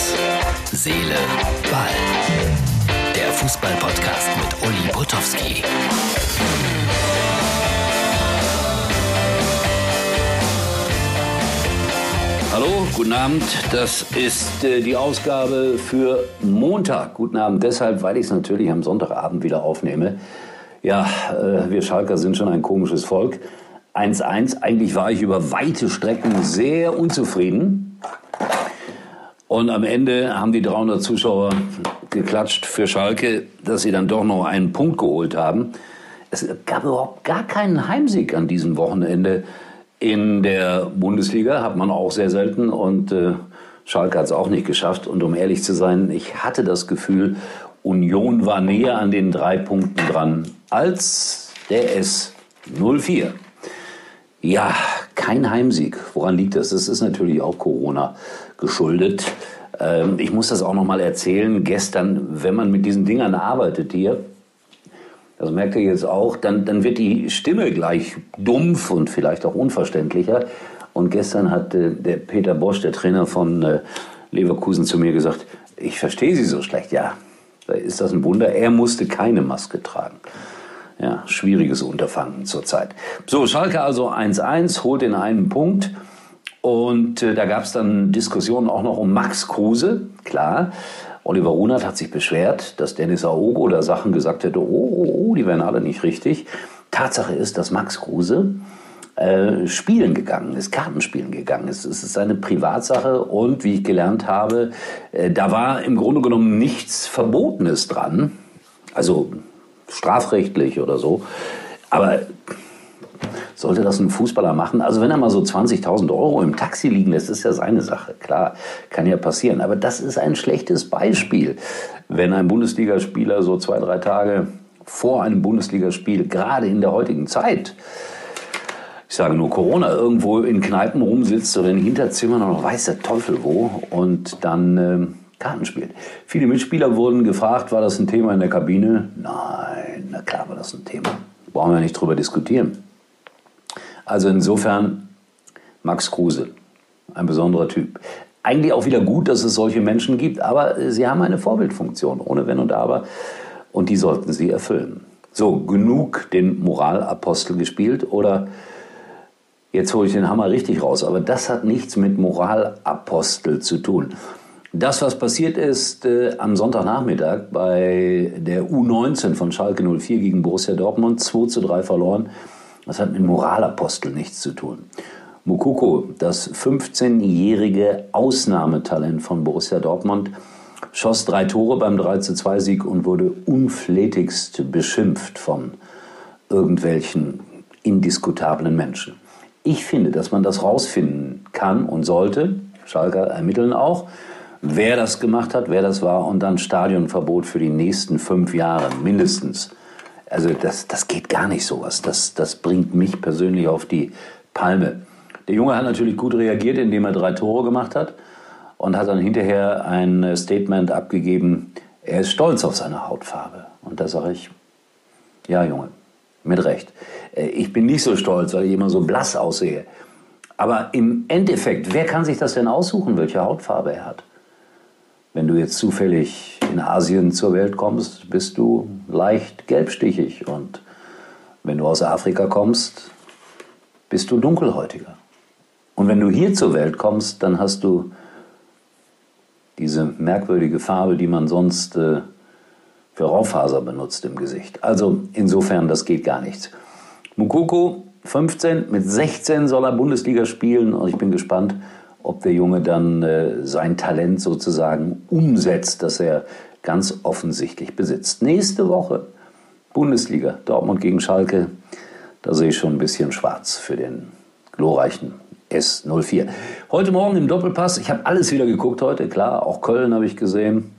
Herz, Seele, Ball. Der Fußball-Podcast mit Uli Potowski. Hallo, guten Abend. Das ist äh, die Ausgabe für Montag. Guten Abend deshalb, weil ich es natürlich am Sonntagabend wieder aufnehme. Ja, äh, wir Schalker sind schon ein komisches Volk. 1-1. Eigentlich war ich über weite Strecken sehr unzufrieden. Und am Ende haben die 300 Zuschauer geklatscht für Schalke, dass sie dann doch noch einen Punkt geholt haben. Es gab überhaupt gar keinen Heimsieg an diesem Wochenende in der Bundesliga. Hat man auch sehr selten. Und äh, Schalke hat es auch nicht geschafft. Und um ehrlich zu sein, ich hatte das Gefühl, Union war näher an den drei Punkten dran als der S04. Ja, kein Heimsieg. Woran liegt das? Das ist natürlich auch Corona geschuldet. Ähm, ich muss das auch noch mal erzählen. Gestern, wenn man mit diesen Dingern arbeitet hier, das merkt ihr jetzt auch, dann, dann wird die Stimme gleich dumpf und vielleicht auch unverständlicher. Und gestern hat äh, der Peter Bosch, der Trainer von äh, Leverkusen, zu mir gesagt, ich verstehe Sie so schlecht. Ja, ist das ein Wunder. Er musste keine Maske tragen. Ja, schwieriges Unterfangen zurzeit. So, Schalke also 1-1, holt den einen Punkt. Und äh, da gab es dann Diskussionen auch noch um Max Kruse, klar. Oliver Runert hat sich beschwert, dass Dennis Aogo da Sachen gesagt hätte, oh, oh, oh, die wären alle nicht richtig. Tatsache ist, dass Max Kruse äh, spielen gegangen ist, Kartenspielen gegangen ist. Es ist seine Privatsache und wie ich gelernt habe, äh, da war im Grunde genommen nichts Verbotenes dran. Also strafrechtlich oder so. Aber sollte das ein Fußballer machen? Also wenn er mal so 20.000 Euro im Taxi liegen lässt, ist ja seine Sache. Klar, kann ja passieren. Aber das ist ein schlechtes Beispiel, wenn ein Bundesligaspieler so zwei, drei Tage vor einem Bundesligaspiel, gerade in der heutigen Zeit, ich sage nur Corona, irgendwo in Kneipen rumsitzt oder in Hinterzimmern oder weiß der Teufel wo und dann äh, Karten spielt. Viele Mitspieler wurden gefragt, war das ein Thema in der Kabine? Nein, na klar war das ein Thema. Brauchen wir nicht drüber diskutieren. Also insofern Max Kruse, ein besonderer Typ. Eigentlich auch wieder gut, dass es solche Menschen gibt, aber sie haben eine Vorbildfunktion, ohne Wenn und Aber, und die sollten sie erfüllen. So, genug den Moralapostel gespielt oder jetzt hole ich den Hammer richtig raus, aber das hat nichts mit Moralapostel zu tun. Das, was passiert ist äh, am Sonntagnachmittag bei der U19 von Schalke 04 gegen Borussia Dortmund, 2 zu 3 verloren, das hat mit Moralapostel nichts zu tun. Mukoko, das 15-jährige Ausnahmetalent von Borussia Dortmund, schoss drei Tore beim 3 zu 2 Sieg und wurde unflätigst beschimpft von irgendwelchen indiskutablen Menschen. Ich finde, dass man das rausfinden kann und sollte. Schalker ermitteln auch wer das gemacht hat, wer das war und dann Stadionverbot für die nächsten fünf Jahre mindestens. Also das, das geht gar nicht sowas. Das, das bringt mich persönlich auf die Palme. Der Junge hat natürlich gut reagiert, indem er drei Tore gemacht hat und hat dann hinterher ein Statement abgegeben, er ist stolz auf seine Hautfarbe. Und da sage ich, ja Junge, mit Recht. Äh, ich bin nicht so stolz, weil ich immer so blass aussehe. Aber im Endeffekt, wer kann sich das denn aussuchen, welche Hautfarbe er hat? Wenn du jetzt zufällig in Asien zur Welt kommst, bist du leicht gelbstichig. Und wenn du aus Afrika kommst, bist du dunkelhäutiger. Und wenn du hier zur Welt kommst, dann hast du diese merkwürdige Farbe, die man sonst äh, für Raufaser benutzt im Gesicht. Also insofern, das geht gar nichts. Mukoko 15, mit 16 soll er Bundesliga spielen und ich bin gespannt, ob der Junge dann äh, sein Talent sozusagen umsetzt, das er ganz offensichtlich besitzt. Nächste Woche Bundesliga, Dortmund gegen Schalke. Da sehe ich schon ein bisschen schwarz für den glorreichen S04. Heute Morgen im Doppelpass, ich habe alles wieder geguckt heute, klar, auch Köln habe ich gesehen.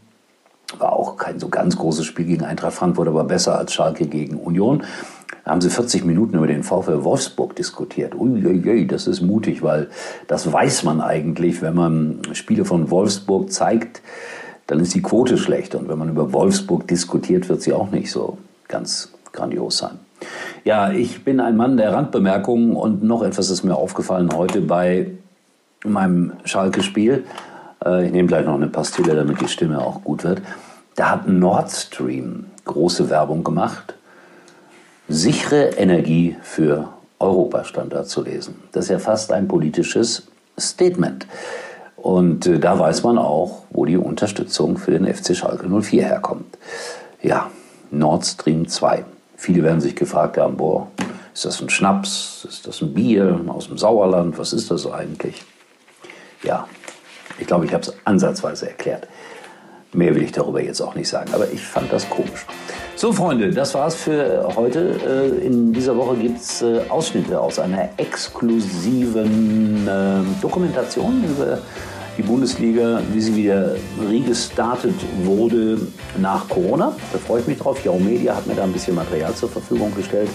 War auch kein so ganz großes Spiel gegen Eintracht Frankfurt, aber besser als Schalke gegen Union. Da haben sie 40 Minuten über den VfL Wolfsburg diskutiert. Uiuiui, das ist mutig, weil das weiß man eigentlich, wenn man Spiele von Wolfsburg zeigt, dann ist die Quote schlecht. Und wenn man über Wolfsburg diskutiert, wird sie auch nicht so ganz grandios sein. Ja, ich bin ein Mann der Randbemerkungen und noch etwas ist mir aufgefallen heute bei meinem Schalke-Spiel. Äh, ich nehme gleich noch eine Pastille, damit die Stimme auch gut wird. Da hat Nord Stream große Werbung gemacht. Sichere Energie für Europa stand da zu lesen. Das ist ja fast ein politisches Statement. Und äh, da weiß man auch, wo die Unterstützung für den FC Schalke 04 herkommt. Ja, Nord Stream 2. Viele werden sich gefragt haben, boah, ist das ein Schnaps? Ist das ein Bier aus dem Sauerland? Was ist das eigentlich? Ja, ich glaube, ich habe es ansatzweise erklärt. Mehr will ich darüber jetzt auch nicht sagen, aber ich fand das komisch. So, Freunde, das war's für heute. Äh, in dieser Woche gibt's äh, Ausschnitte aus einer exklusiven ähm, Dokumentation über die Bundesliga, wie sie wieder restartet wurde nach Corona. Da freue ich mich drauf. Yahoo Media hat mir da ein bisschen Material zur Verfügung gestellt.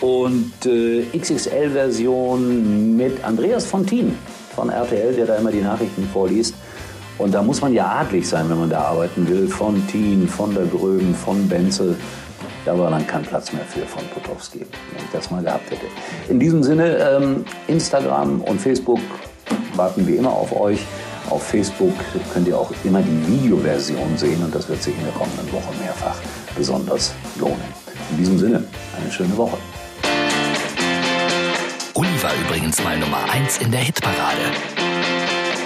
Und äh, XXL-Version mit Andreas Fontin von RTL, der da immer die Nachrichten vorliest. Und da muss man ja adlig sein, wenn man da arbeiten will. Von Thien, von der Gröben, von Benzel. Da war dann kein Platz mehr für von Potowski, wenn ich das mal gehabt hätte. In diesem Sinne, ähm, Instagram und Facebook warten wie immer auf euch. Auf Facebook könnt ihr auch immer die Videoversion sehen und das wird sich in der kommenden Woche mehrfach besonders lohnen. In diesem Sinne, eine schöne Woche. Uli war übrigens mal Nummer 1 in der Hitparade.